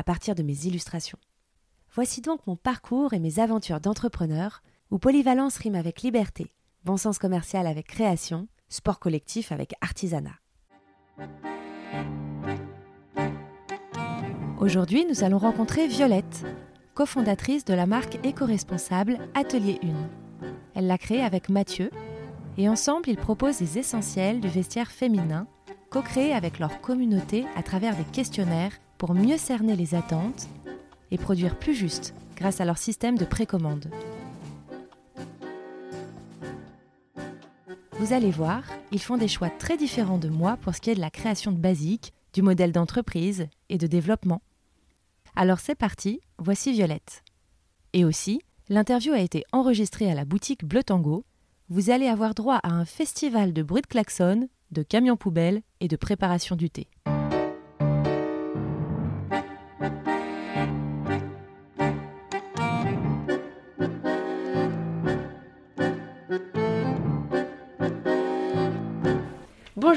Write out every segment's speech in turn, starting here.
à partir de mes illustrations. Voici donc mon parcours et mes aventures d'entrepreneur où polyvalence rime avec liberté, bon sens commercial avec création, sport collectif avec artisanat. Aujourd'hui, nous allons rencontrer Violette, cofondatrice de la marque éco-responsable Atelier 1. Elle l'a créée avec Mathieu et ensemble, ils proposent des essentiels du vestiaire féminin, co-créés avec leur communauté à travers des questionnaires pour mieux cerner les attentes et produire plus juste grâce à leur système de précommande. Vous allez voir, ils font des choix très différents de moi pour ce qui est de la création de basique, du modèle d'entreprise et de développement. Alors c'est parti, voici Violette. Et aussi, l'interview a été enregistrée à la boutique Bleu Tango. Vous allez avoir droit à un festival de bruit de klaxon, de camions poubelles et de préparation du thé.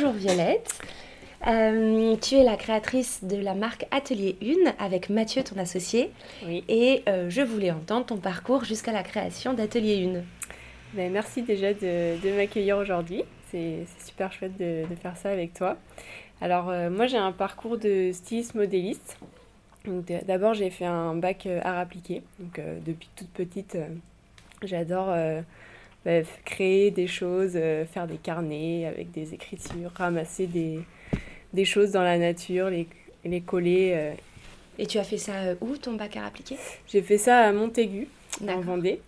Bonjour Violette. Euh, tu es la créatrice de la marque Atelier 1 avec Mathieu, ton associé. Oui. Et euh, je voulais entendre ton parcours jusqu'à la création d'Atelier 1. Ben, merci déjà de, de m'accueillir aujourd'hui. C'est super chouette de, de faire ça avec toi. Alors, euh, moi, j'ai un parcours de styliste modéliste. D'abord, j'ai fait un bac art appliqué. Donc, depuis toute petite, j'adore f- créer des choses, euh, faire des carnets avec des écritures, ramasser des, des choses dans la nature, les, les coller. euh. Et tu as fait ça euh, où, ton bac à appliqué J'ai fait ça à Montaigu, en. Vendée.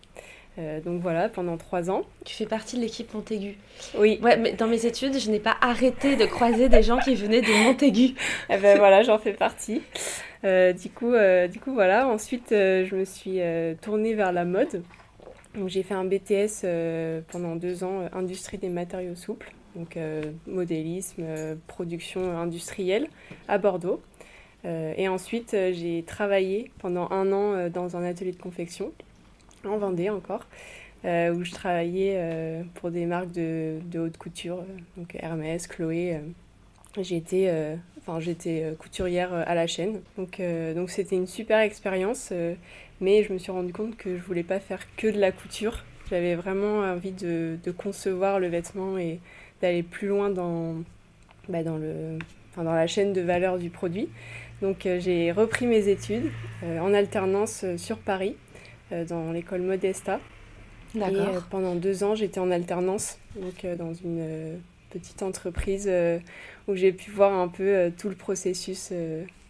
Euh, donc voilà, pendant trois ans. Tu fais partie de l'équipe Montaigu? Oui, Ouais, mais dans mes études, je n'ai pas arrêté de croiser des gens qui venaient de Montaigu. Eh ben voilà, j'en fais partie. Euh, du, coup, euh, du coup, voilà. Ensuite, je me suis tournée vers la mode. J'ai fait un BTS euh, pendant deux ans, euh, industrie des matériaux souples, donc euh, modélisme, production industrielle à Bordeaux. Et ensuite, j'ai travaillé pendant un an dans un atelier de confection, en Vendée encore, où je travaillais pour des marques de, haute couture, donc Hermès, Chloé. J'étais enfin, couturière à la chaîne. Donc donc c'était une super expérience, mais je me suis rendu compte que je voulais pas faire que de la couture. J'avais vraiment envie de, de concevoir le vêtement et d'aller plus loin dans, bah, dans, le, enfin, dans la chaîne de valeur du produit. Donc euh, j'ai repris mes études euh, en alternance euh, sur Paris, euh, dans l'école Modesta. Et euh, pendant deux ans, j'étais en alternance, donc dans une petite entreprise où j'ai pu voir un peu tout le processus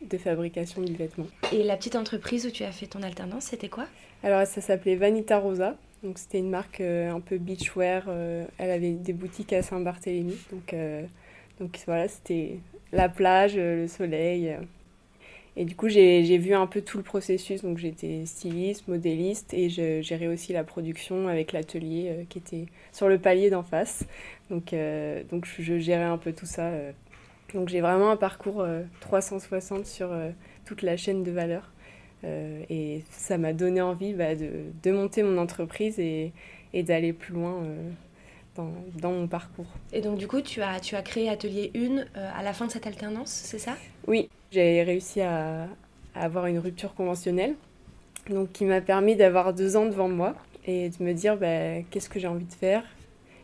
de fabrication du vêtement. Et la petite entreprise où tu as fait ton alternance, c'était quoi? Alors ça s'appelait Vanita Rosa, donc c'était une marque euh, un peu beachwear. euh, elle avait des boutiques à Saint-Barthélemy, donc, euh, donc voilà, c'était la plage, le soleil. Et du coup, j'ai j'ai vu un peu tout le processus. Donc, j'étais styliste, modéliste et je gérais aussi la production avec l'atelier euh, qui était sur le palier d'en face. Donc, euh, donc, je, je gérais un peu tout ça. euh. Donc, j'ai vraiment un parcours euh, 360 sur euh, toute la chaîne de valeur. Euh, et ça m'a donné envie bah, de, de monter mon entreprise et, et d'aller plus loin euh, dans, dans mon parcours. Et donc du coup, tu as, tu as créé Atelier 1 euh, à la fin de cette alternance, c'est ça? Oui, j'ai réussi à, à avoir une rupture conventionnelle, donc qui m'a permis d'avoir deux ans devant moi et de me dire bah, qu'est-ce que j'ai envie de faire?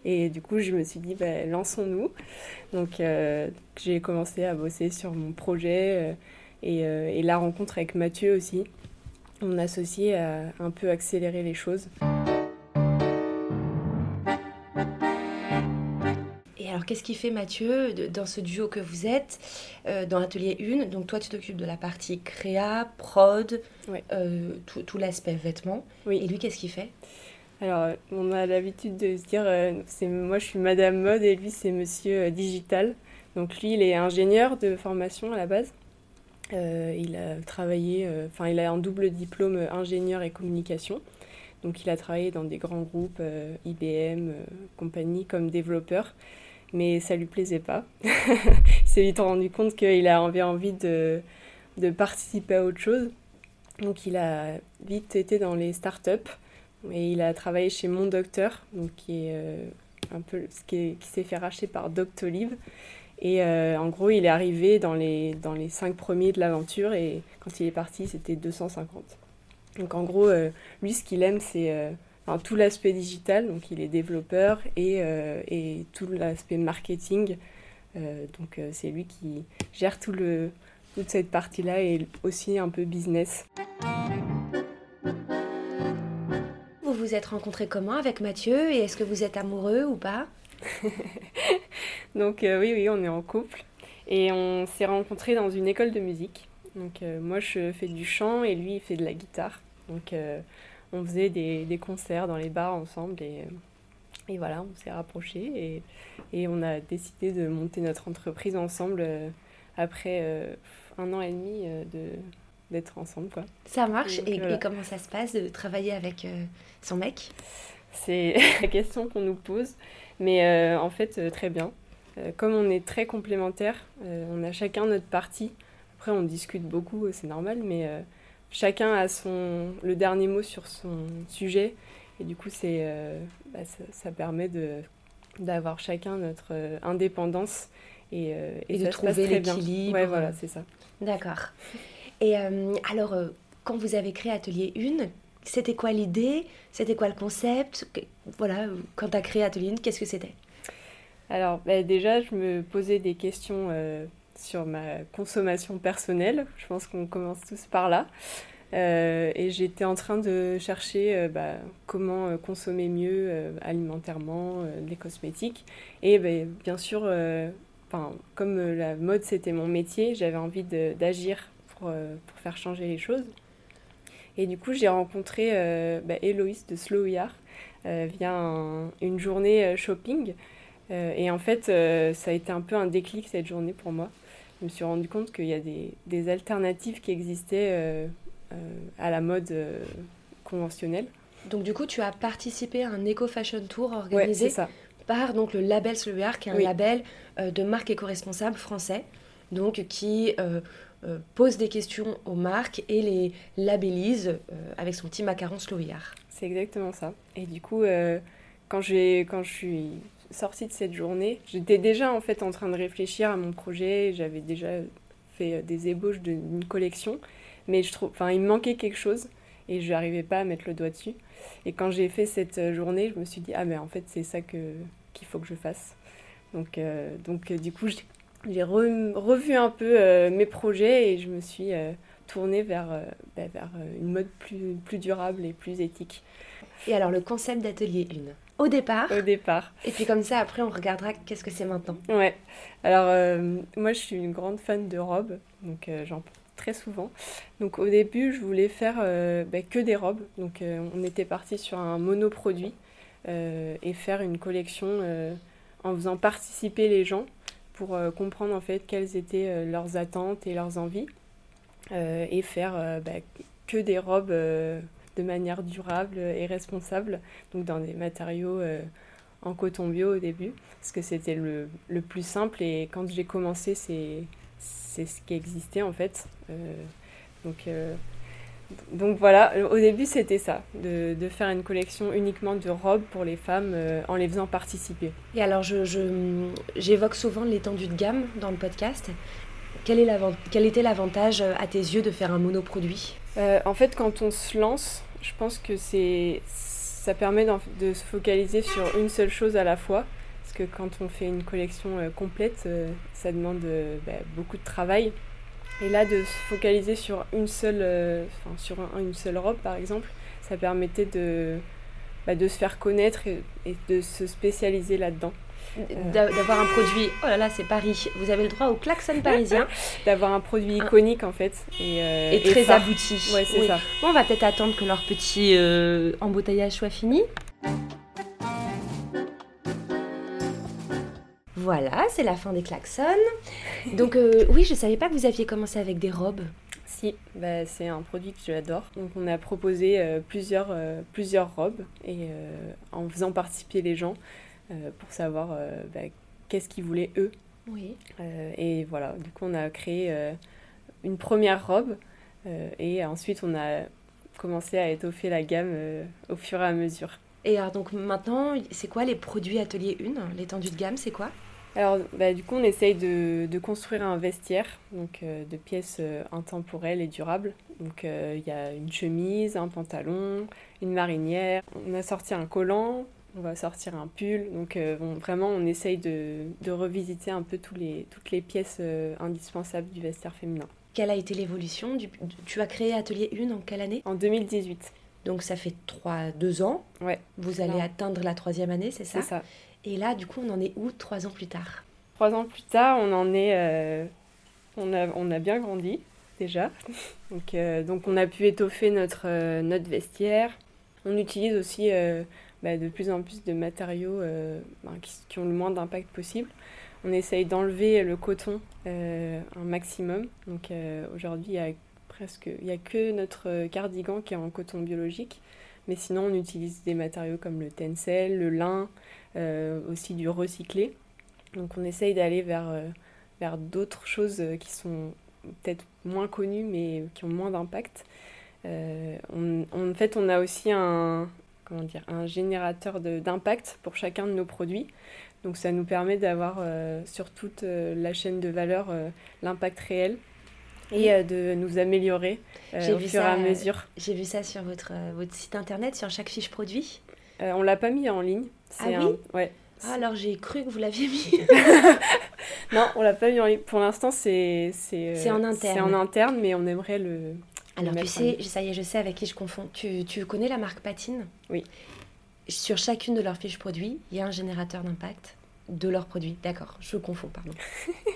Et du coup, je me suis dit, bah, lançons-nous. Donc, euh, j'ai commencé à bosser sur mon projet euh, et, euh, et la rencontre avec Mathieu aussi. Mon associé a un peu accéléré les choses. Et alors, qu'est-ce qui fait Mathieu dans ce duo que vous êtes euh, dans Atelier 1 Donc toi, tu t'occupes de la partie créa, prod, euh, tout, tout l'aspect vêtements. Oui. Et lui, qu'est-ce qu'il fait? Alors, on a l'habitude de se dire, euh, c'est moi je suis Madame Mode et lui c'est Monsieur euh, Digital. Donc lui, il est ingénieur de formation à la base. il a travaillé, enfin il a un double diplôme ingénieur et communication. Donc il a travaillé dans des grands groupes, IBM, compagnie, comme développeur mais ça lui plaisait pas. il s'est vite rendu compte qu'il avait envie de, participer à autre chose. Donc il a vite été dans les startups et il a travaillé chez Mon Docteur, donc qui est euh, un peu qui, qui s'est fait racheter par Doctolib. Et euh, en gros, il est arrivé dans les, dans les cinq premiers de l'aventure et quand il est parti, c'était 250. Donc en gros, euh, lui, ce qu'il aime, c'est tout l'aspect digital, donc il est développeur, et, et tout l'aspect marketing. Donc c'est lui qui gère tout le, toute cette partie-là et aussi un peu business. Vous êtes rencontrés comment avec Mathieu et est-ce que vous êtes amoureux ou pas Donc oui, oui, on est en couple et on s'est rencontrés dans une école de musique. Donc moi je fais du chant et lui il fait de la guitare. Donc on faisait des, des, concerts dans les bars ensemble et, et voilà, on s'est rapprochés et, et, on a décidé de monter notre entreprise ensemble euh, après euh, un an et demi euh, de d'être ensemble quoi. Ça marche et, comment ça se passe de travailler avec son mec? C'est la question qu'on nous pose, mais en fait très bien. comme on est très complémentaires, on a chacun notre partie. Après on discute beaucoup, c'est normal, mais chacun a son, le dernier mot sur son sujet. Et du coup, c'est, euh, bah, ça, permet de, d'avoir chacun notre euh, indépendance et, euh, et, de trouver l'équilibre. Ouais, voilà, c'est ça. D'accord. Et alors, quand vous avez créé Atelier 1, c'était quoi l'idée? C'était quoi le concept? Voilà, quand tu as créé Atelier 1, qu'est-ce que c'était? Alors, bah, déjà, je me posais des questions sur ma consommation personnelle. Je pense qu'on commence tous par là. Euh, et j'étais en train de chercher euh, bah, comment euh, consommer mieux alimentairement, les cosmétiques. Et bah, bien sûr, comme la mode c'était mon métier, j'avais envie d'agir pour, pour, faire changer les choses. Et du coup, j'ai rencontré bah, Héloïse de Slow Yard via une journée shopping. et en fait, ça a été un peu un déclic cette journée pour moi je me suis rendu compte qu'il y a des, des, alternatives qui existaient euh, euh, à la mode euh, conventionnelle. Donc du coup, tu as participé à un Eco Fashion Tour organisé par donc, le label Sloviar, qui est un label de marque éco-responsable français, donc qui pose des questions aux marques et les labellise avec son petit macaron Sloviar. C'est exactement ça. Et du coup, quand, quand je suis sortie de cette journée, j'étais déjà en fait en train de réfléchir à mon projet. J'avais déjà fait euh, des ébauches d'une collection, mais je trouve, il me manquait quelque chose et je n'arrivais pas à mettre le doigt dessus. Et quand j'ai fait cette euh, journée, je me suis dit ah mais en fait c'est ça qu'il faut que je fasse. Donc euh, donc du coup j'ai revu un peu mes projets et je me suis tournée vers, bah, vers une mode plus, plus durable et plus éthique. Et alors le concept d'atelier 1 au départ. Au départ. Et puis comme ça, après, on regardera qu'est-ce que c'est maintenant. Ouais. Alors, euh, moi, je suis une grande fan de robes, donc euh, j'en porte très souvent. Donc, au début, je voulais faire euh, bah, que des robes. Donc, on était parti sur un monoproduit et faire une collection en faisant participer les gens pour comprendre en fait quelles étaient leurs attentes et leurs envies et faire bah, que des robes de manière durable et responsable, donc dans des matériaux euh, en coton bio au début, parce que c'était le, le, plus simple et quand j'ai commencé, c'est, c'est ce qui existait en fait. Euh, donc, euh, donc voilà, au début c'était ça, de, de, faire une collection uniquement de robes pour les femmes en les faisant participer. Et alors je, je, j'évoque souvent l'étendue de gamme dans le podcast. Quel, est quel était l'avantage à tes yeux de faire un monoproduit? Euh, en fait, quand on se lance, je pense que ça permet de se focaliser sur une seule chose à la fois. Parce que quand on fait une collection euh, complète, euh, ça demande bah, beaucoup de travail. Et là, de se focaliser sur une seule, sur une seule robe, par exemple, ça permettait de, bah, de se faire connaître et de se spécialiser là-dedans d'avoir un produit. Oh là là, c'est Paris. Vous avez le droit au klaxon parisien. d'avoir un produit iconique en fait. Et, euh, très abouti. Ouais, c'est ça. on va peut-être attendre que leur petit euh, embouteillage soit fini. Voilà, c'est la fin des klaxons. Donc euh, oui, je ne savais pas que vous aviez commencé avec des robes. Si, bah, c'est un produit que j'adore. Donc on a proposé euh, plusieurs, euh, plusieurs robes et en faisant participer les gens pour savoir bah, qu'est-ce qu'ils voulaient eux. Oui. et voilà, du coup on a créé une première robe et ensuite on a commencé à étoffer la gamme au fur et à mesure. Et alors donc maintenant, c'est quoi les produits Atelier 1 L'étendue de gamme, c'est quoi? Alors, bah, du coup, on essaye de, de construire un vestiaire, donc euh, de pièces euh, intemporelles et durables. Donc, euh, il y a une chemise, un pantalon, une marinière. On a sorti un collant, on va sortir un pull. Donc, vraiment, on essaye de, de, revisiter un peu tous les, toutes les pièces indispensables du vestiaire féminin. Quelle a été l'évolution Tu as créé Atelier 1 en quelle année? En 2018. Donc ça fait 3, 2 ans. Ouais. Vous allez atteindre la troisième année, c'est ça? C'est ça. Et là, du coup, on en est où trois ans plus tard? Trois ans plus tard, on en est. Euh, on, a, on a bien grandi, déjà. donc, euh, donc, on a pu étoffer notre, euh, notre vestiaire. On utilise aussi bah, de plus en plus de matériaux bah, qui, ont le moins d'impact possible. On essaye d'enlever le coton un maximum. Donc, aujourd'hui, il y a presque. Il n'y a que notre cardigan qui est en coton biologique. Mais sinon, on utilise des matériaux comme le tencel, le lin, aussi du recyclé. Donc on essaye d'aller vers, euh, vers d'autres choses euh, qui sont peut-être moins connues mais qui ont moins d'impact. en fait, on a aussi un, comment dire, un générateur d'impact pour chacun de nos produits. Donc ça nous permet d'avoir sur toute la chaîne de valeur l'impact réel et de nous améliorer au fur et à mesure. J'ai vu ça sur votre, votre site internet, sur chaque fiche produit. on l'a pas mis en ligne. Ah oui Ouais. Ah, alors j'ai cru que vous l'aviez mis. non, on l'a pas mis en ligne. Pour l'instant, c'est c'est euh, en interne. C'est en interne, mais on aimerait le. Alors tu sais, ça y est, je sais avec qui je confonds. Tu, tu connais la marque Patine? Oui. Sur chacune de leurs fiches produits, il y a un générateur d'impact de leurs produits. D'accord, je confonds, pardon.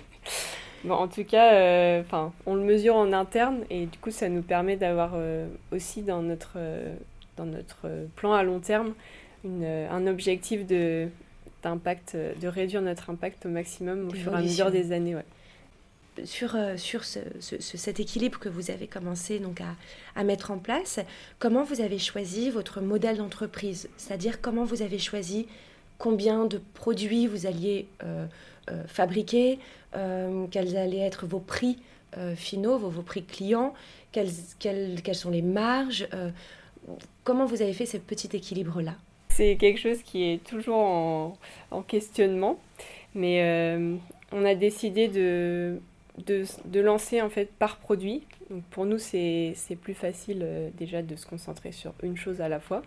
bon, en tout cas, euh, on le mesure en interne et du coup, ça nous permet d'avoir euh, aussi dans notre dans notre plan à long terme euh, un objectif de, d'impact, euh, de réduire notre impact au maximum au fur et à mesure des années. Sur, euh, sur ce, cet équilibre que vous avez commencé donc à, à, mettre en place, comment vous avez choisi votre modèle d'entreprise? C'est-à-dire comment vous avez choisi combien de produits vous alliez fabriquer, quels allaient être vos prix finaux, vos, vos, prix clients, quelles, quelles, quelles sont les marges Comment vous avez fait ce petit équilibre-là? C'est quelque chose qui est toujours en, questionnement. Mais euh, on a décidé de, de, lancer en fait par produit. Donc pour nous, c'est plus facile euh, déjà de se concentrer sur une chose à la fois.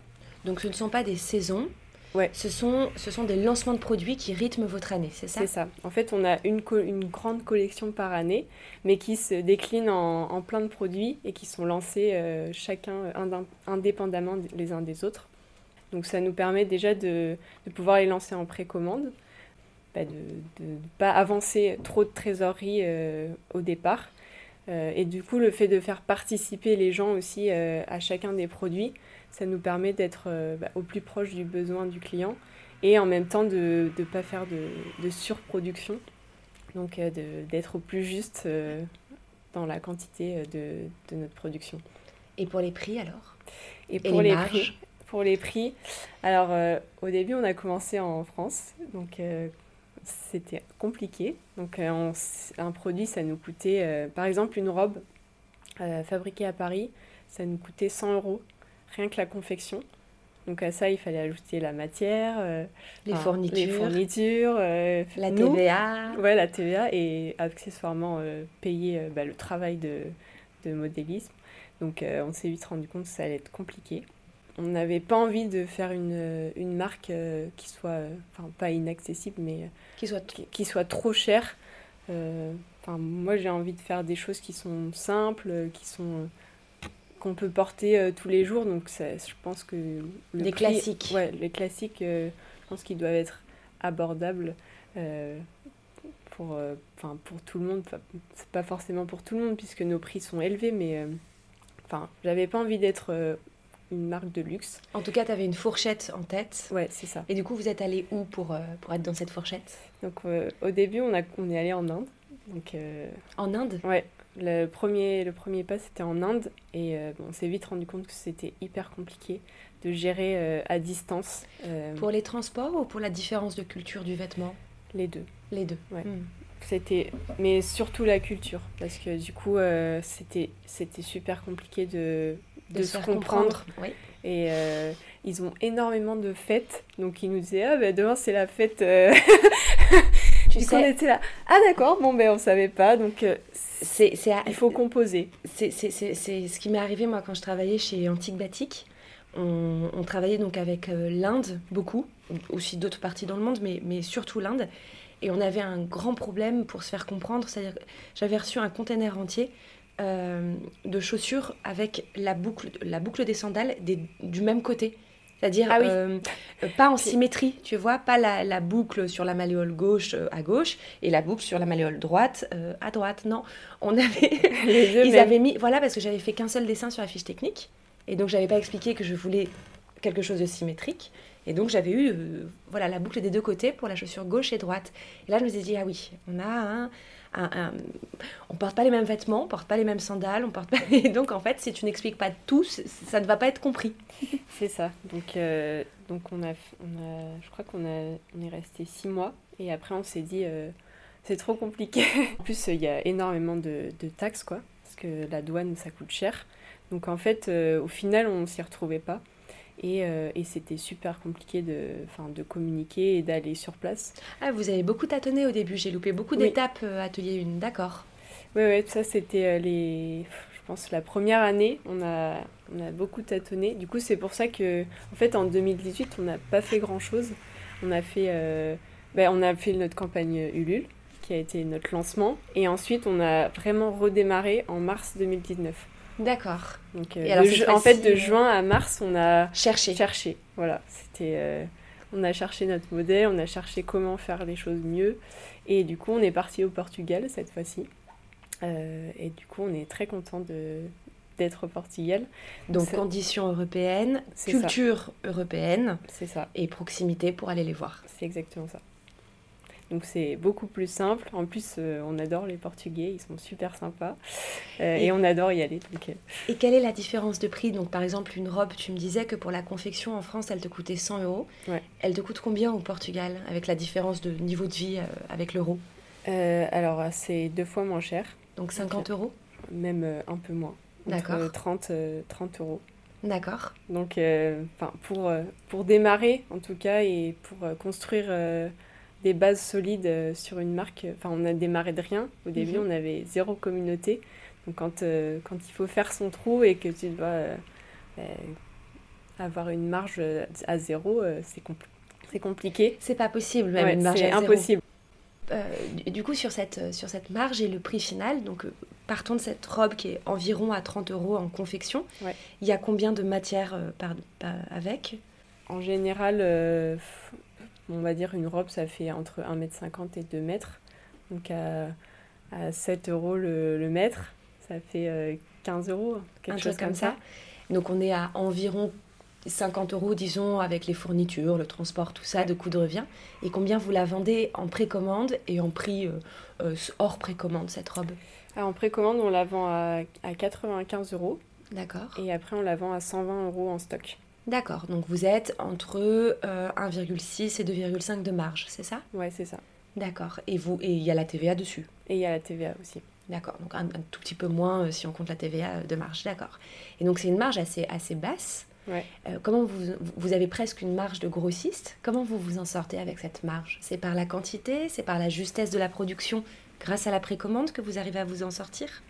Donc ce ne sont pas des saisons, Ouais. Ce sont, ce sont des lancements de produits qui rythment votre année, c'est ça? C'est ça. En fait, on a une, une grande collection par année, mais qui se décline en, en plein de produits et qui sont lancés euh, chacun indépendamment les uns des autres. Donc ça nous permet déjà de, de pouvoir les lancer en précommande, bah, de ne pas avancer trop de trésorerie euh, au départ. Euh, et du coup, le fait de faire participer les gens aussi euh, à chacun des produits, ça nous permet d'être bah, au plus proche du besoin du client et en même temps de ne pas faire de, de, surproduction, donc d'être au plus juste dans la quantité de, de, notre production. Et pour les prix alors? Et pour les, prix, pour les prix, alors euh, au début, on a commencé en France, donc euh, c'était compliqué. Donc euh, un produit, ça nous coûtait, par exemple, une robe fabriquée à Paris, ça nous coûtait 100 euros, rien que la confection. Donc à ça, il fallait ajouter la matière, les, fournitures, les fournitures, la TVA. Ouais, la TVA et accessoirement payer bah, le travail de, de modélisme. Donc on s'est vite rendu compte que ça allait être compliqué on n'avait pas envie de faire une, une marque euh, qui soit, euh, enfin pas inaccessible, mais euh, qui soit, qui, soit trop chère. Enfin, moi j'ai envie de faire des choses qui sont simples, qui sont qu'on peut porter tous les jours. Donc je pense que les classiques. Ouais, les classiques, je pense qu'ils doivent être abordables pour, enfin pour tout le monde. C'est pas forcément pour tout le monde puisque nos prix sont élevés, mais enfin j'avais pas envie d'être une marque de luxe. En tout cas, tu avais une fourchette en tête. Ouais, c'est ça. Et du coup, vous êtes allé où pour, pour être dans cette fourchette? Donc, au début, on, a, on est allé en Inde. Donc, En Inde? Ouais. Le premier, le premier pas, c'était en Inde. Et bon, on s'est vite rendu compte que c'était hyper compliqué de gérer à distance. Pour les transports ou pour la différence de culture du vêtement? Les deux. Les deux. Ouais. Hmm. C'était, mais surtout la culture, parce que du coup, euh, c'était, c'était super compliqué de, de, se comprendre. Oui. Et euh, ils ont énormément de fêtes, donc ils nous disaient ah ben demain c'est la fête. Euh. tu sais, on était là ah d'accord bon ben on savait pas donc c'est, c'est il faut composer. C'est, c'est, c'est, c'est ce qui m'est arrivé moi quand je travaillais chez Antique Batik. On, on, travaillait donc avec l'Inde beaucoup, aussi d'autres parties dans le monde, mais, mais surtout l'Inde. Et on avait un grand problème pour se faire comprendre. C'est-à-dire j'avais reçu un container entier euh, de chaussures avec la boucle, la boucle des sandales du même côté. C'est-à-dire ah euh, pas en symétrie, tu vois, pas la, boucle sur la malléole gauche euh, à gauche et la boucle sur la malléole droite à droite. Non, on avait, ils avaient mis, voilà, parce que j'avais fait qu'un seul dessin sur la fiche technique et donc j'avais pas expliqué que je voulais quelque chose de symétrique. Et donc j'avais eu euh, voilà, la boucle des deux côtés pour la chaussure gauche et droite. Et là je me suis dit, ah oui, on a un, un, on porte pas les mêmes vêtements, on porte pas les mêmes sandales, on porte pas... Et donc en fait, si tu n'expliques pas tout, ça ne va pas être compris. C'est ça. Donc, euh, donc on, a, je crois qu'on a, on est resté six mois. Et après on s'est dit, euh, c'est trop compliqué. en plus, il y a énormément de, de, taxes, quoi. Parce que la douane, ça coûte cher. Donc en fait, au final, on s'y retrouvait pas. Euh, et, c'était super compliqué de, de communiquer et d'aller sur place. Ah, vous avez beaucoup tâtonné au début, j'ai loupé beaucoup d'étapes euh, atelier 1, d'accord. Oui, oui, ça c'était euh, les... Je pense la première année, on a, on a beaucoup tâtonné. Du coup, c'est pour ça que, en fait, en 2018, on n'a pas fait grand-chose. On a fait... Ben, on a fait notre campagne Ulule, qui a été notre lancement. Et ensuite, on a vraiment redémarré en mars 2019. D'accord. Donc, euh, en fait, de juin à mars, on a cherché. Cherché. Voilà. C'était. Euh, on a cherché notre modèle, on a cherché comment faire les choses mieux. Et du coup, on est parti au Portugal cette fois-ci. Euh, et du coup, on est très content de d'être au Portugal. Donc, conditions européennes, culture européenne. C'est ça. Et proximité pour aller les voir. C'est exactement ça. Donc c'est beaucoup plus simple. En plus, euh, on adore les Portugais, ils sont super sympas. Euh, et, on adore y aller. Euh. Et quelle est la différence de prix? Donc par exemple, une robe, tu me disais que pour la confection en France, elle te coûtait 100 euros. Elle te coûte combien au Portugal, avec la différence de niveau de vie avec l'euro? Alors c'est deux fois moins cher. Donc 50 euros? Même un peu moins. D'accord. 30, 30 euros. D'accord. Donc pour, pour démarrer en tout cas et pour construire des bases solides euh, sur une marque. Enfin, on a démarré de rien. Au début, mhm. on avait zéro communauté. Donc, quand, euh, quand il faut faire son trou et que tu dois euh, avoir une marge à zéro, c'est c'est compliqué. C'est pas possible, même une marge à zéro. impossible. du coup, sur cette, sur cette marge et le prix final, donc partons de cette robe qui est environ à 30 euros en confection, il y a combien de matière par, avec? En général, on va dire une robe, ça fait entre 1m50 et 2 mètres. Donc à, 7 euros le, mètre, ça fait 15 euh, euros, quelque chose comme ça. Donc on est à environ 50 euros, disons, avec les fournitures, le transport, tout ça, de coût de revient. Et combien vous la vendez en précommande et en prix euh, euh, hors précommande, cette robe? Ah, En précommande, on la vend à, à 95 euros. D'accord. Et après, on la vend à 120 euros en stock. D'accord, donc vous êtes entre 1,6 euh, et 2,5 de marge, c'est ça? Ouais, c'est ça. D'accord, et vous et il y a la TVA dessus? Et il y a la TVA aussi. D'accord, donc un, tout petit peu moins euh, si on compte la TVA de marge, d'accord. Et donc c'est une marge assez, assez basse. Ouais. Euh, comment vous, vous avez presque une marge de grossiste? Comment vous vous en sortez avec cette marge? C'est par la quantité? C'est par la justesse de la production grâce à la précommande que vous arrivez à vous en sortir?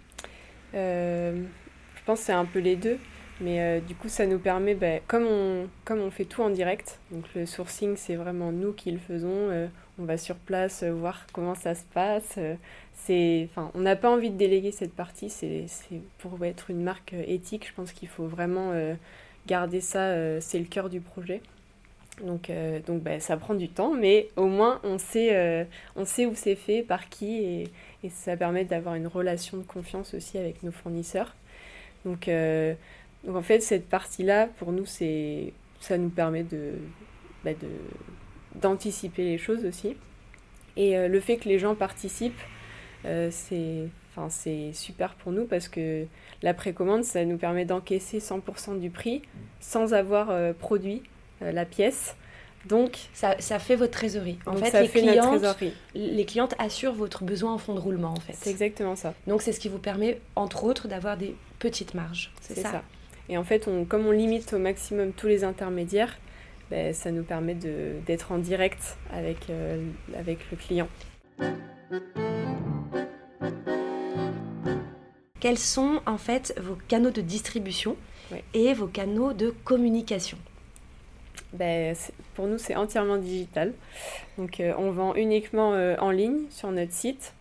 Je pense que c'est un peu les deux. Mais euh, du coup, ça nous permet, bah, comme, on, fait tout en direct, donc le sourcing, c'est vraiment nous qui le faisons. Euh, on va sur place euh, voir comment ça se passe. c'est, on n'a pas envie de déléguer cette partie. C'est, pour être une marque éthique, je pense qu'il faut vraiment garder ça. c'est le cœur du projet. Donc, donc bah, ça prend du temps, mais au moins on sait, on sait où c'est fait, par qui, et, et ça permet d'avoir une relation de confiance aussi avec nos fournisseurs. Donc Donc en fait, cette partie-là, pour nous, c'est ça nous permet de, bah, d'anticiper les choses aussi. Et euh, le fait que les gens participent, euh, c'est enfin, c'est super pour nous parce que la précommande, ça nous permet d'encaisser 100% du prix sans avoir euh, produit la pièce. Donc, ça, ça, fait votre trésorerie. En fait, les, clientes, les clientes assurent votre besoin en fonds de roulement, en fait. C'est exactement ça. Donc, c'est ce qui vous permet, entre autres, d'avoir des petites marges. C'est ça. ça. Et en fait, on, comme on limite au maximum tous les intermédiaires, ben, ça nous permet d'être en direct avec, euh, avec le client. Quels sont en fait vos canaux de distribution et vos canaux de communication? Ben, Pour nous, c'est entièrement digital. Donc, euh, on vend uniquement euh, en ligne sur notre site.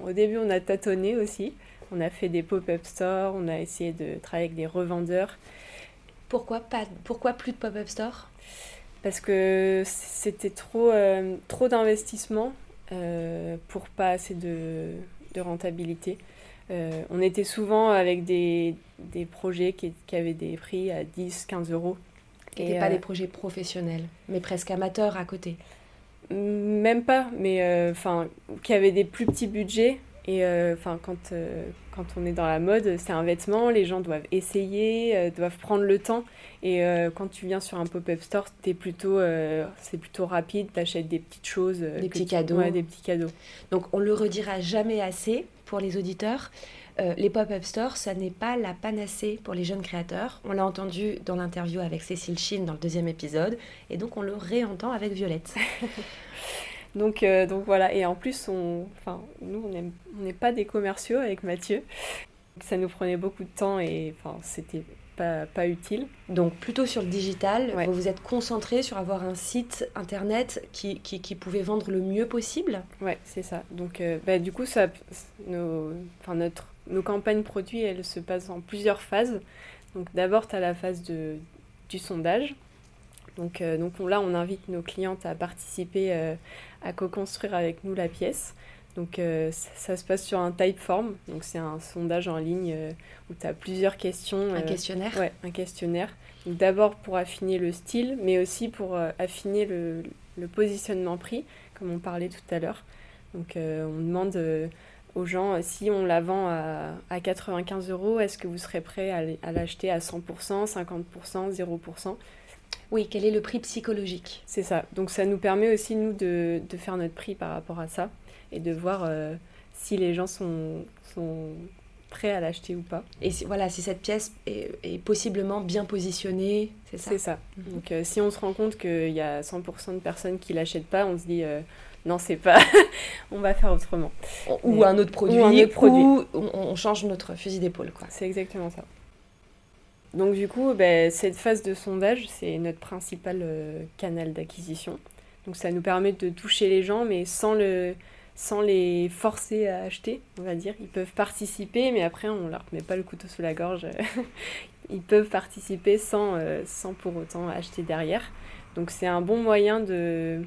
au début, on a tâtonné aussi. On a fait des pop-up stores, on a essayé de travailler avec des revendeurs. Pourquoi, pas, pourquoi plus de pop-up store Parce que c'était trop, euh, trop d'investissement euh, pour pas assez de, de rentabilité. Euh, on était souvent avec des, des projets qui, qui, avaient des prix à 10, 15 euros. Qui n'étaient pas des projets professionnels, mais presque amateurs à côté. Même pas, mais enfin, qui avaient des plus petits budgets et euh, enfin, quand, euh, quand on est dans la mode, c'est un vêtement, les gens doivent essayer, euh, doivent prendre le temps. Et quand tu viens sur un pop-up store, es plutôt, c'est plutôt rapide, tu achètes des petites choses. des petits cadeaux. Ouais, des petits cadeaux. Donc on le redira jamais assez pour les auditeurs. les pop-up stores, ça n'est pas la panacée pour les jeunes créateurs. On l'a entendu dans l'interview avec Cécile Chine dans le deuxième épisode, et donc on le réentend avec Violette. Donc, euh, donc voilà, et en plus, on, enfin, nous, on n'est pas des commerciaux avec Mathieu. Ça nous prenait beaucoup de temps et enfin, c'était pas, pas, utile. Donc plutôt sur le digital, vous vous êtes concentré sur avoir un site internet qui, qui, qui pouvait vendre le mieux possible? Ouais, c'est ça. Donc euh, bah, du coup, ça, nos, enfin, notre, nos campagnes produits, elles se passent en plusieurs phases. Donc d'abord, tu as la phase de, du sondage. Donc, euh, donc là, on invite nos clientes à participer à co-construire avec nous la pièce. Donc euh, ça, se passe sur un typeform, donc c'est un sondage en ligne euh, où tu as plusieurs questions. un euh, questionnaire Ouais, un questionnaire. D'abord pour affiner le style, mais aussi pour affiner le, le, positionnement prix, comme on parlait tout à l'heure. Donc on demande aux gens si on la vend à, à 95 euros, est-ce que vous serez prêt à, à l'acheter à 100%, 50%, 0% oui, quel est le prix psychologique C'est ça. Donc ça nous permet aussi, nous, de, de, faire notre prix par rapport à ça et de voir euh, si les gens sont, sont prêts à l'acheter ou pas. Et si, voilà, si cette pièce est, est possiblement bien positionnée, c'est ça? C'est ça. Mhm. Donc euh, si on se rend compte qu'il y a 100% de personnes qui l'achètent pas, on se dit... Euh, non, c'est pas. on va faire autrement. Ou un autre produit. Ou un autre produit. Ou on, on change notre fusil d'épaule. C'est exactement ça. Donc du coup, ben, cette phase de sondage, c'est notre principal euh, canal d'acquisition. Donc ça nous permet de toucher les gens, mais sans, le, sans les forcer à acheter, on va dire. Ils peuvent participer, mais après, on ne leur met pas le couteau sous la gorge. Ils peuvent participer sans, euh, sans pour autant acheter derrière. Donc c'est un bon moyen de,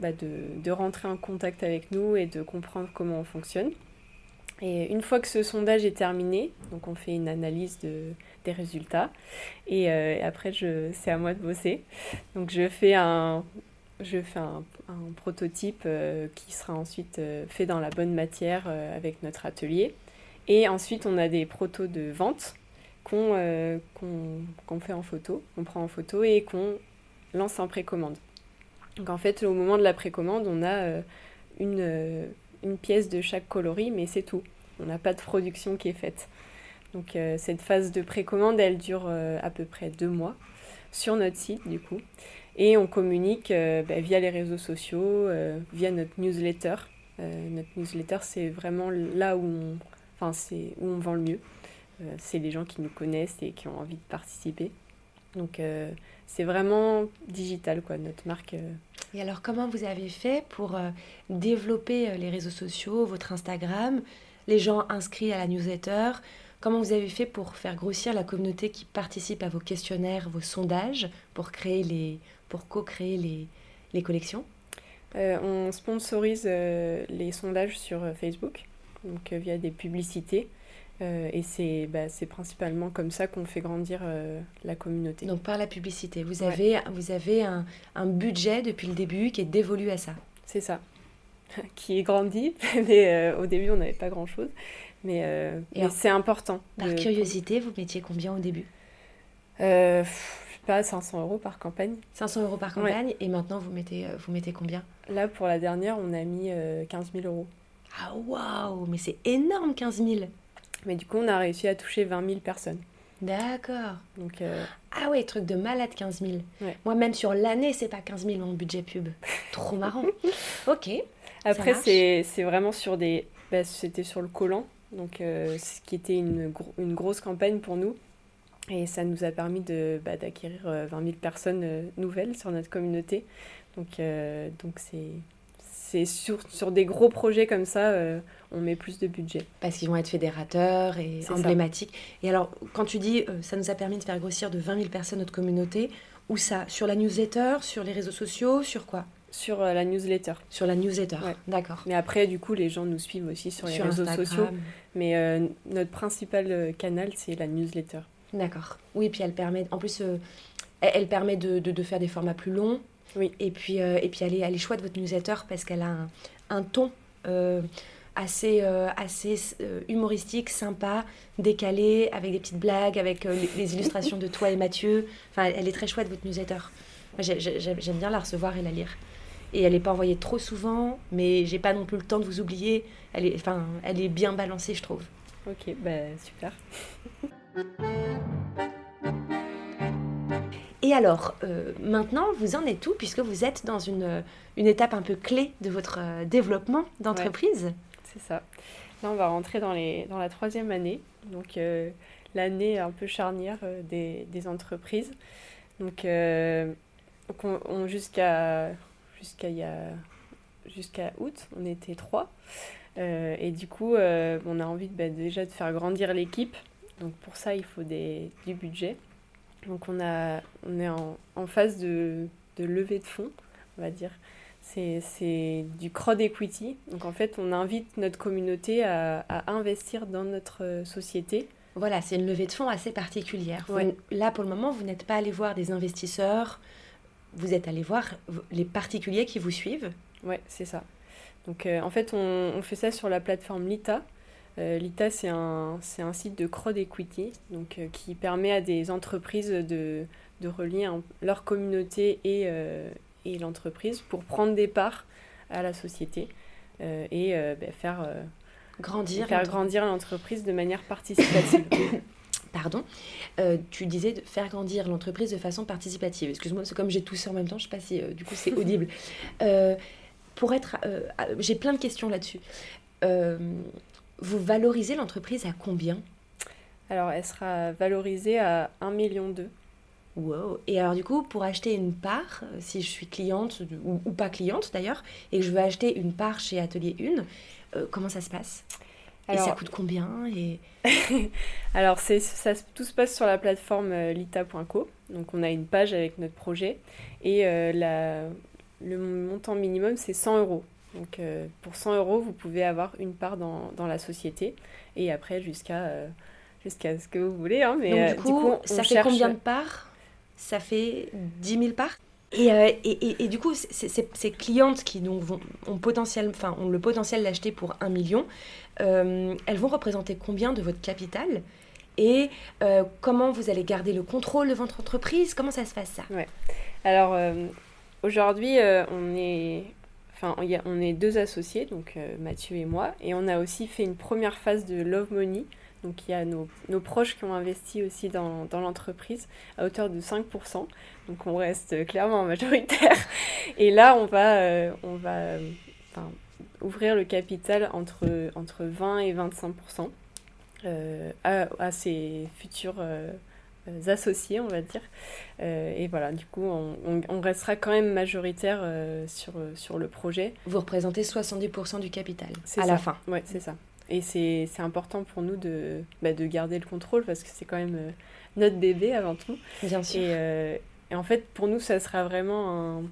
bah, de, de rentrer en contact avec nous et de comprendre comment on fonctionne. Et une fois que ce sondage est terminé, donc on fait une analyse de, des résultats. Et euh, après, c'est à moi de bosser. Donc je fais un, je fais un, prototype euh, qui sera ensuite euh, fait dans la bonne matière avec notre atelier. Et ensuite, on a des protos de vente qu'on, qu'on, fait en photo, qu'on prend en photo et qu'on lance en précommande. Donc en fait, au moment de la précommande, on a une, une pièce de chaque coloris, mais c'est tout. On n'a pas de production qui est faite. Donc euh, cette phase de précommande, elle dure euh, à peu près deux mois sur notre site du coup. Et on communique euh, bah, via les réseaux sociaux, via notre newsletter. notre newsletter, c'est vraiment là où où on vend le mieux. c'est les gens qui nous connaissent et qui ont envie de participer. Donc c'est vraiment digital, quoi, notre marque. Et alors, comment vous avez fait pour développer les réseaux sociaux, votre Instagram, les gens inscrits à la newsletter? Comment vous avez fait pour faire grossir la communauté qui participe à vos questionnaires, vos sondages, pour créer les, pour co-créer les, les collections? Euh, On sponsorise euh, les sondages sur euh, Facebook, donc via des publicités. Et c'est bah, principalement comme ça qu'on fait grandir la communauté. Donc par la publicité, vous avez, vous avez un, un budget depuis le début qui est dévolu à ça C'est ça. qui est grandi, mais au début on n'avait pas grand-chose. Mais, c'est important. Par curiosité, vous mettiez combien au début? Euh, pas 500 euros par campagne. 500 euros par campagne, et maintenant vous mettez, euh, vous mettez combien? Là, pour la dernière, on a mis 15 euh, 000 euros. Ah waouh, mais c'est énorme 15 000 Mais du coup, on a réussi à toucher 20 000 personnes. D'accord. Donc, Ah ouais, truc de malade 15 000. Moi, même sur l'année, c'est pas 15 000 mon budget pub. Trop marrant. ok. Après, c'est vraiment sur des. Bah, C'était sur le collant, donc ce qui était une, une grosse campagne pour nous. Et ça nous a permis de, bah, d'acquérir 20 euh, 000 personnes euh, nouvelles sur notre communauté. Donc, euh, donc c'est, sur, sur des gros projets comme ça, on met plus de budget. Parce qu'ils vont être fédérateurs et emblématiques. Et alors, quand tu dis ça nous a permis de faire grossir de 20 000 personnes notre communauté, où ça? Sur la newsletter, sur les réseaux sociaux, sur quoi? Sur la newsletter. Sur la newsletter, d'accord. Mais après, du coup, les gens nous suivent aussi sur les réseaux sociaux. Mais notre principal canal, c'est la newsletter. D'accord. Oui, puis elle permet, en plus, euh, elle, permet de, de, faire des formats plus longs. Oui. Et puis, euh, et puis elle, est, elle est chouette, votre newsletter, parce qu'elle a un, un ton euh, assez, assez humoristique, sympa, décalé, avec des petites blagues, avec les, illustrations de toi et Mathieu. Enfin, elle est très chouette, votre newsletter. J'aime bien la recevoir et la lire. Et elle n'est pas envoyée trop souvent, mais j'ai pas non plus le temps de vous oublier. Elle est, enfin, elle est bien balancée, je trouve. Ok, bah super. Et alors, euh, maintenant, vous en êtes où puisque vous êtes dans une, une étape un peu clé de votre euh, développement d'entreprise? C'est ça. Là, on va rentrer dans, les, dans la troisième année, donc euh, l'année un peu charnière des, des, entreprises. Donc, jusqu'à jusqu'à août, on était trois. et du coup, on a envie de, bah, déjà de faire grandir l'équipe donc pour ça, il faut des, du budget. Donc on, a, on est en, en phase de, de levée de fonds, on va dire. C'est du crowd equity. Donc en fait, on invite notre communauté à, à investir dans notre société. Voilà, c'est une levée de fonds assez particulière. là, pour le moment, vous n'êtes pas allé voir des investisseurs, vous êtes allé voir les particuliers qui vous suivent. Oui, c'est ça. Donc euh, en fait, on, on, fait ça sur la plateforme Lita. Euh, L'ITA, c'est un, un, site de crowd equity donc, euh, qui permet à des entreprises de, de relier leur communauté et, euh, et l'entreprise pour prendre des parts à la société et bah, faire, grandir, faire grandir l'entreprise de manière participative. Pardon, tu disais de faire grandir l'entreprise de façon participative. Excuse-moi, c'est comme j'ai toussé en même temps, je ne sais pas si du coup c'est audible. pour être, j'ai plein de questions là-dessus. Vous valorisez l'entreprise à combien? Alors, elle sera valorisée à 1,2 million. Wow. Et alors du coup, pour acheter une part, euh, si je suis cliente ou, pas cliente d'ailleurs, et que je veux acheter une part chez Atelier 1, euh, comment ça se passe? Alors, Et ça coûte combien? Et... Alors c'est, ça, tout se passe sur la plateforme euh, lita.co. Donc on a une page avec notre projet et la, le montant minimum c'est 100 euros. Donc pour 100 euros, vous pouvez avoir une part dans, dans la société et après jusqu'à jusqu'à ce que vous voulez. Hein, mais, Donc, du, coup, ça fait combien de parts? Ça fait 10 000 parts et, et, et, du coup, ces clientes qui donc, vont, ont, potentiel, enfin, ont le potentiel d'acheter pour 1 million, elles vont représenter combien de votre capital et comment vous allez garder le contrôle de votre entreprise? Comment ça se passe ça? Ouais. Alors aujourd'hui, on est Enfin, on est deux associés, donc euh, Mathieu et moi, et on a aussi fait une première phase de Love Money. Donc il y a nos, nos proches qui ont investi aussi dans, dans l'entreprise à hauteur de 5%. Donc on reste clairement majoritaire. Et là, on va, euh, on va enfin, ouvrir le capital entre, entre 20 et 25% euh, à, à, ces futurs euh, associés, on va dire. Euh, et voilà, du coup, on, on, restera quand même majoritaire euh, sur, sur le projet. Vous représentez 70% du capital à la fin. Oui, c'est ça. Et c'est important pour nous de, bah, de garder le contrôle parce que c'est quand même notre bébé avant tout. Bien sûr. Et, et, en fait, pour nous, ça sera vraiment un,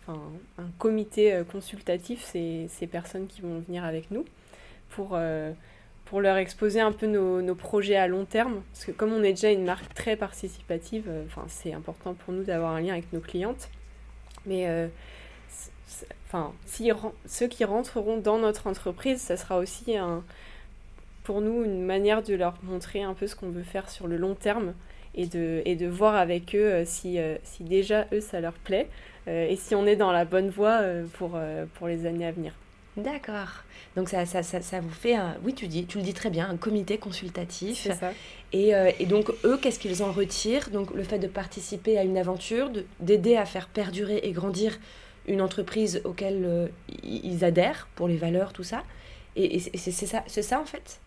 enfin, un comité consultatif, c'est ces personnes qui vont venir avec nous pour pour leur exposer un peu nos, nos, projets à long terme. Parce que comme on est déjà une marque très participative, euh, enfin, c'est important pour nous d'avoir un lien avec nos clientes. Mais euh, enfin, si, ceux qui rentreront dans notre entreprise, ça sera aussi un, pour nous une manière de leur montrer un peu ce qu'on veut faire sur le long terme et de, et de voir avec eux euh, si, si déjà eux ça leur plaît et si on est dans la bonne voie pour, pour les années à venir. D'accord. Donc ça, ça, ça, ça, vous fait, un, oui tu, dis, tu le dis très bien, un comité consultatif. C'est ça. Et, euh, et, donc eux, qu'est-ce qu'ils en retirent? Donc le fait de participer à une aventure, d'aider à faire perdurer et grandir une entreprise auquel euh, ils adhèrent pour les valeurs, tout ça. Et, c'est ça, ça en fait?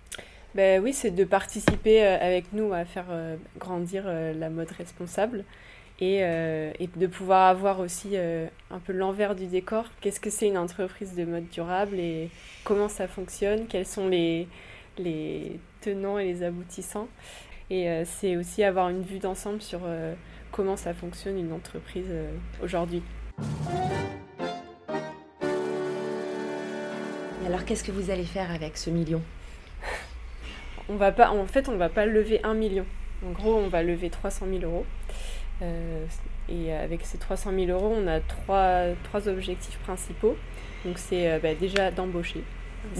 Ben oui, c'est de participer euh, avec nous à faire grandir la mode responsable et, euh, de pouvoir avoir aussi euh, un peu l'envers du décor. Qu'est-ce que c'est une entreprise de mode durable et comment ça fonctionne, quels sont les, les tenants et les aboutissants? Et euh, c'est aussi avoir une vue d'ensemble sur comment ça fonctionne une entreprise aujourd'hui. Alors qu'est-ce que vous allez faire avec ce million on va pas, En fait, on ne va pas lever un million. En gros, on va lever 300 000 euros. Euh, et avec ces 300 000 euros, on a trois, trois objectifs principaux. Donc c'est euh, bah, déjà d'embaucher.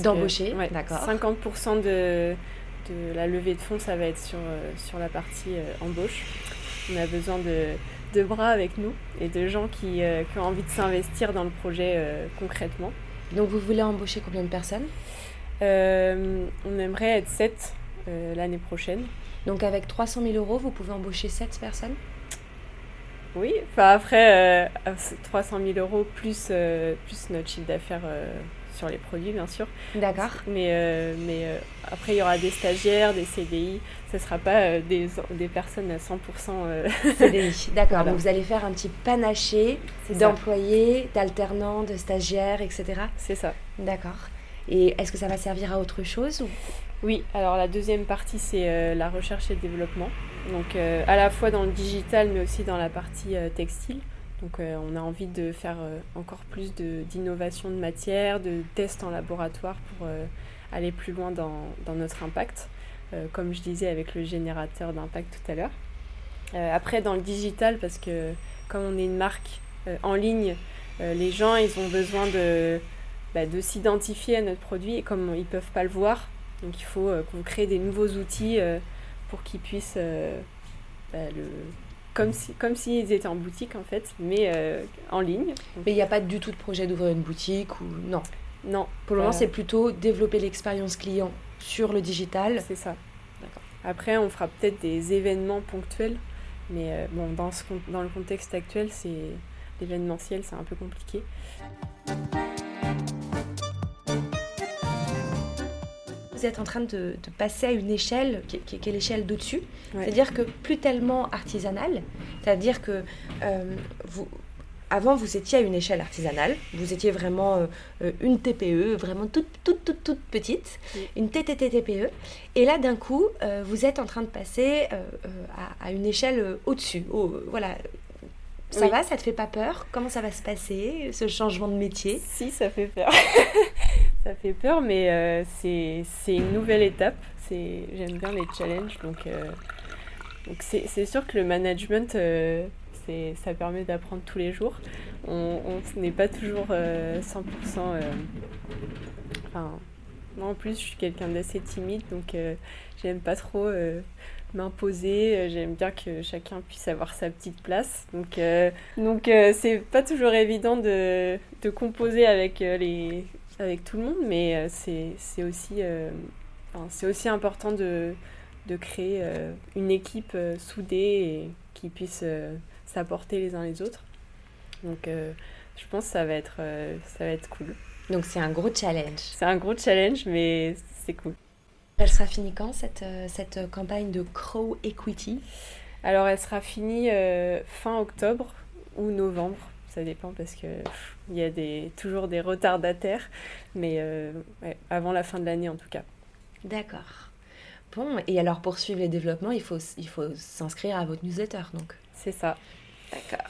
D'embaucher, d'accord. 50% de, de la levée de fonds, ça va être sur, euh, sur la partie embauche. On a besoin de, de, bras avec nous et de gens qui, qui ont envie de s'investir dans le projet concrètement. Donc vous voulez embaucher combien de personnes? On aimerait être 7 l'année prochaine. Donc avec 300 000 euros, vous pouvez embaucher 7 personnes? Oui, enfin après, 300 euh, 000 euros plus, euh, plus notre chiffre d'affaires euh, sur les produits, bien sûr. D'accord. Mais, mais après, il y aura des stagiaires, des CDI. Ce ne sera pas des, des, personnes à 100% CDI. D'accord. Donc vous allez faire un petit panaché d'employés, d'alternants, de stagiaires, etc. C'est ça. D'accord. Et est-ce que ça va servir à autre chose ou... Oui, alors la deuxième partie, c'est la recherche et le développement. Donc euh, à la fois dans le digital mais aussi dans la partie euh, textile. Donc euh, on a envie de faire encore plus d'innovation de, matière, de tests en laboratoire pour aller plus loin dans, notre impact, comme je disais avec le générateur d'impact tout à l'heure. après dans le digital, parce que comme on est une marque en ligne, les gens ils ont besoin de, bah, de s'identifier à notre produit et comme ils ne peuvent pas le voir, donc il faut qu'on crée des nouveaux outils pour qu'ils puissent euh, bah, le comme si comme s'ils étaient en boutique en fait, mais euh, en ligne. Mais il n'y a pas du tout de projet d'ouvrir une boutique ou non? Non. Pour le moment, c'est plutôt développer l'expérience client sur le digital. C'est ça. Après, on fera peut-être des événements ponctuels, mais euh, bon, dans, ce, dans le contexte actuel, c'est l'événementiel, c'est un peu compliqué. Vous êtes en train de, passer à une échelle qui, est l'échelle d'au-dessus. C'est-à-dire que plus tellement artisanale, c'est-à-dire que euh, vous, avant, vous étiez à une échelle artisanale, vous étiez vraiment euh, euh, une TPE, vraiment toute, toute, toute, toute petite, une TTTTPE. Et là, d'un coup, vous êtes en train de passer à, à, une échelle au-dessus. voilà, ça va, ça te fait pas peur? Comment ça va se passer, ce changement de métier? Si, ça fait peur. ça fait peur, mais euh, c'est une nouvelle étape. J'aime bien les challenges. Donc, euh, c'est sûr que le management, euh, ça permet d'apprendre tous les jours. On n'est pas toujours 100%... enfin, moi en plus, je suis quelqu'un d'assez timide, donc j'aime pas trop m'imposer. J'aime bien que chacun puisse avoir sa petite place. Donc, euh, donc pas toujours évident de, de composer avec, les, avec tout le monde, mais c'est aussi, c'est aussi important de, de créer une équipe soudée et qui puisse s'apporter les uns les autres. Donc, je pense que ça va être, ça va être cool. Donc, c'est un gros challenge. C'est un gros challenge, mais c'est cool. Elle sera finie quand cette, euh, cette campagne de Crow Equity? Alors elle sera finie euh, fin octobre ou novembre, ça dépend parce que il y a des, toujours des retardataires, mais euh, avant la fin de l'année en tout cas. D'accord. Bon, et alors pour suivre les développements, il faut, il faut s'inscrire à votre newsletter donc C'est ça. D'accord.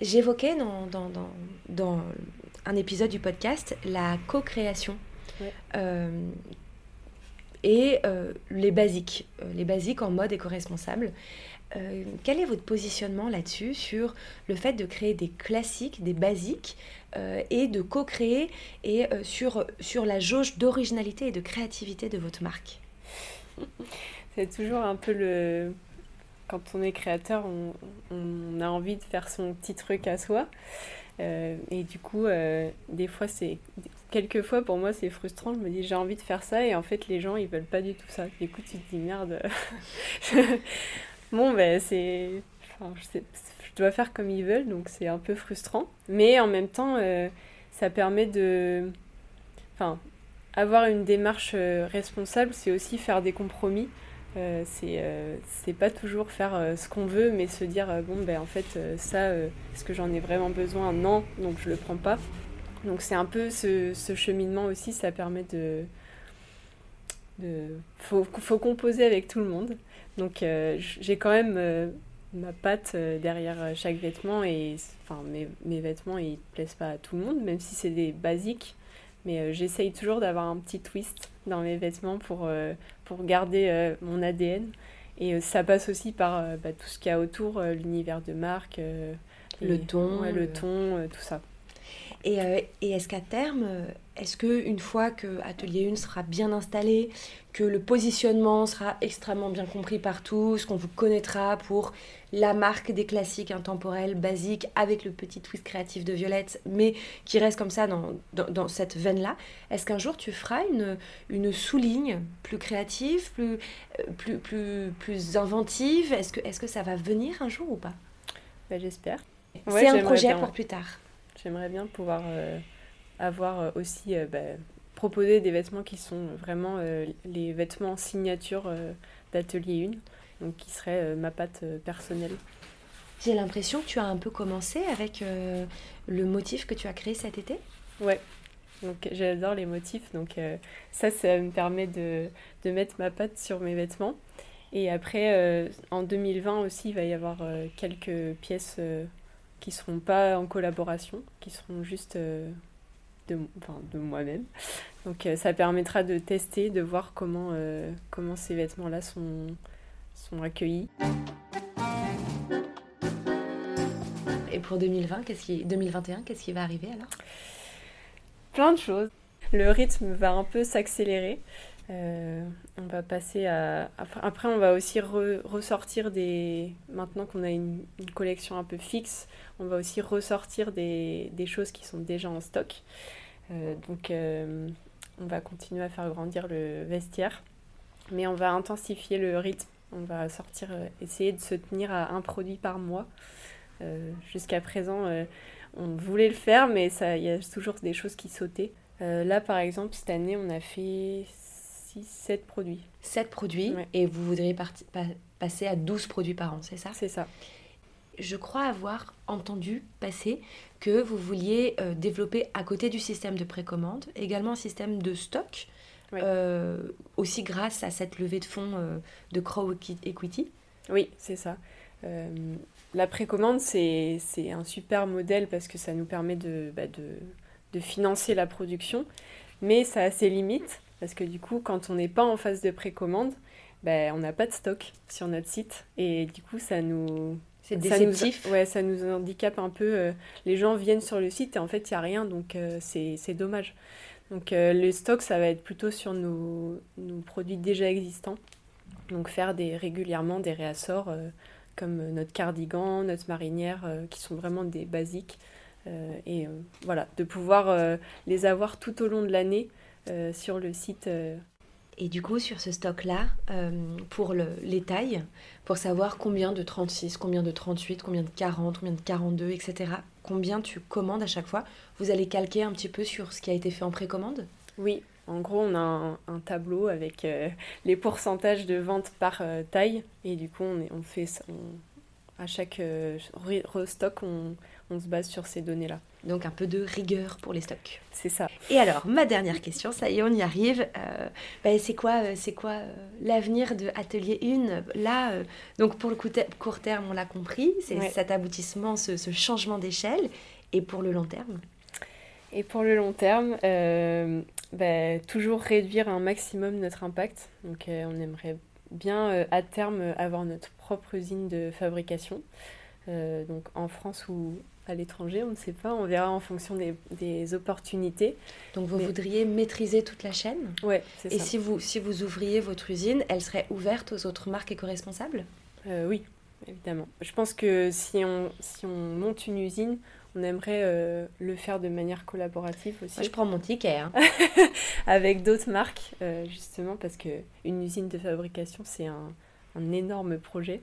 J'évoquais dans, dans, dans, dans un épisode du podcast, la co-création. et les basiques, les basiques en mode éco-responsable. Quel est votre positionnement là-dessus sur le fait de créer des classiques, des basiques et de co-créer et sur, sur la jauge d'originalité et de créativité de votre marque? C'est toujours un peu le, quand on est créateur, on, a envie de faire son petit truc à soi. Euh, et du coup, euh, des fois, c'est. Quelquefois, pour moi, c'est frustrant. Je me dis, j'ai envie de faire ça, et en fait, les gens, ils veulent pas du tout ça. Du coup, tu te dis, merde. bon, ben, c'est. Enfin, je, dois faire comme ils veulent, donc c'est un peu frustrant. Mais en même temps, euh, ça permet de. Enfin, avoir une démarche responsable, c'est aussi faire des compromis. Euh, euh, c'est pas toujours faire euh, ce qu'on veut, mais se dire bon, ben en fait, ça, est-ce que j'en ai vraiment besoin? Non, donc je le prends pas. Donc c'est un peu ce, ce, cheminement aussi, ça permet de. de faut, faut composer avec tout le monde. Donc j'ai quand même ma patte derrière chaque vêtement et enfin mes, mes, vêtements ils plaisent pas à tout le monde, même si c'est des basiques. Mais j'essaye toujours d'avoir un petit twist dans mes vêtements pour, pour garder euh, mon ADN. Et euh, ça passe aussi par euh, bah, tout ce qu'il y a autour, l'univers de marque, le ton, le ton, tout ça. Et, et est-ce qu'à terme, est-ce que une fois que Atelier 1 sera bien installé, que le positionnement sera extrêmement bien compris par tous, qu'on vous connaîtra pour la marque des classiques intemporels, basiques, avec le petit twist créatif de Violette, mais qui reste comme ça dans, dans, cette veine-là, est-ce qu'un jour tu feras une, une sous-ligne plus créative, plus, euh, plus, plus, plus inventive? Est-ce que, est que ça va venir un jour ou pas? Bah, J'espère. C'est un projet pour plus tard. J'aimerais bien pouvoir euh, avoir euh, aussi... Bah, proposer des vêtements qui sont vraiment les vêtements signature d'Atelier 1 donc qui serait euh, ma patte euh, personnelle. J'ai l'impression que tu as un peu commencé avec euh, le motif que tu as créé cet été. Ouais, donc j'adore les motifs, donc ça, ça me permet de, de, mettre ma patte sur mes vêtements. Et après, en 2020 aussi, il va y avoir quelques pièces qui ne seront pas en collaboration, qui seront juste de, enfin, de moi-même. Donc ça permettra de tester, de voir comment, comment ces vêtements-là sont, sont accueillis. Et pour 2020, qu'est-ce qui... 2021, qu'est-ce qui va arriver alors? Plein de choses. Le rythme va un peu s'accélérer. Euh, on va passer à. Après, on va aussi ressortir des. Maintenant qu'on a une, collection un peu fixe, on va aussi ressortir des, des choses qui sont déjà en stock. Euh, donc, euh, on va continuer à faire grandir le vestiaire, mais on va intensifier le rythme on va sortir, essayer de se tenir à un produit par mois. Jusqu'à présent, on voulait le faire, mais il y a toujours des choses qui sautaient. là, par exemple, cette année, on a fait 6, 7 produits. 7 produits, et vous voudriez passer à 12 produits par an, c'est ça? C'est ça. Je crois avoir entendu passer que vous vouliez développer à côté du système de précommande également un système de stock euh, aussi grâce à cette levée de fonds euh, de Crow Equity. Oui, c'est ça. Euh, la précommande, c'est un super modèle parce que ça nous permet de, bah, de, de, financer la production, mais ça a ses limites parce que du coup, quand on n'est pas en phase de précommande, bah, on n'a pas de stock sur notre site et du coup, ça nous... C'est déceptif. Ça nous, ouais, ça nous handicape un peu. les gens viennent sur le site et en fait, il n'y a rien, donc c'est dommage. Donc euh, le stock, ça va être plutôt sur nos, produits déjà existants. Donc faire des, régulièrement des réassorts euh, comme notre cardigan, notre marinière, euh, qui sont vraiment des basiques. et voilà, de pouvoir les avoir tout au long de l'année sur le site. Et du coup, sur ce stock-là, pour le, les tailles, pour savoir combien de 36, combien de 38, combien de 40, combien de 42, etc., combien tu commandes à chaque fois. Vous allez calquer un petit peu sur ce qui a été fait en précommande? Oui, en gros, on a un, tableau avec euh, les pourcentages de vente par euh, taille. Et du coup, on, on fait à chaque euh, restock, on, on se base sur ces données-là. Donc un peu de rigueur pour les stocks. C'est ça. Et alors, ma dernière question, ça y est, on y arrive. Ben, c'est quoi, c'est quoi l'avenir de Atelier 1 Là, donc pour le court terme, on l'a compris, c'est cet aboutissement, ce, ce changement d'échelle. Et pour le long terme? Et pour le long terme, euh, bah, toujours réduire un maximum notre impact. Donc on aimerait bien à terme avoir notre propre usine de fabrication. donc en France ou à l'étranger, on ne sait pas, on verra en fonction des, opportunités. Donc vous voudriez maîtriser toute la chaîne Ouais, c'est ça. Et si vous, si vous ouvriez votre usine, elle serait ouverte aux autres marques éco-responsables? Euh, Oui, évidemment. Je pense que si on, si on monte une usine, on aimerait euh, le faire de manière collaborative aussi. je prends mon ticket. Hein. Avec d'autres marques, euh, justement, parce qu'une usine de fabrication, c'est un, un énorme projet.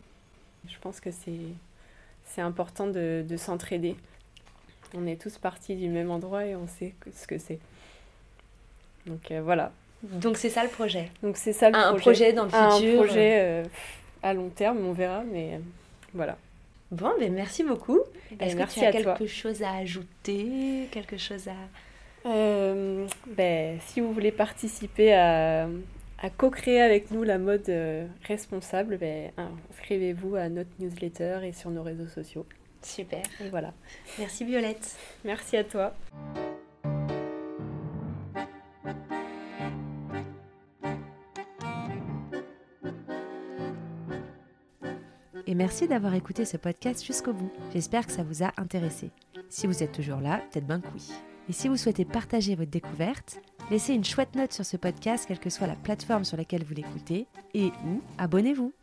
Je pense que c'est c'est important de, s'entraider. On est tous partis du même endroit et on sait ce que c'est. Donc euh, voilà. Donc c'est ça le projet. Donc c'est ça le un projet. dans le futur. Un projet euh, à long terme, on verra, mais euh, voilà. Bon, ben merci beaucoup. Ben, Est-ce que tu as quelque chose à ajouter, quelque chose à ben, si vous voulez participer à, à co-créer avec nous la mode euh, responsable, ben, inscrivez-vous à notre newsletter et sur nos réseaux sociaux. Super. Et voilà. Merci Violette. Merci à toi. Et merci d'avoir écouté ce podcast jusqu'au bout. J'espère que ça vous a intéressé. Si vous êtes toujours là, peut-être bien que oui. Et si vous souhaitez partager votre découverte, laissez une chouette note sur ce podcast, quelle que soit la plateforme sur laquelle vous l'écoutez, et ou abonnez-vous.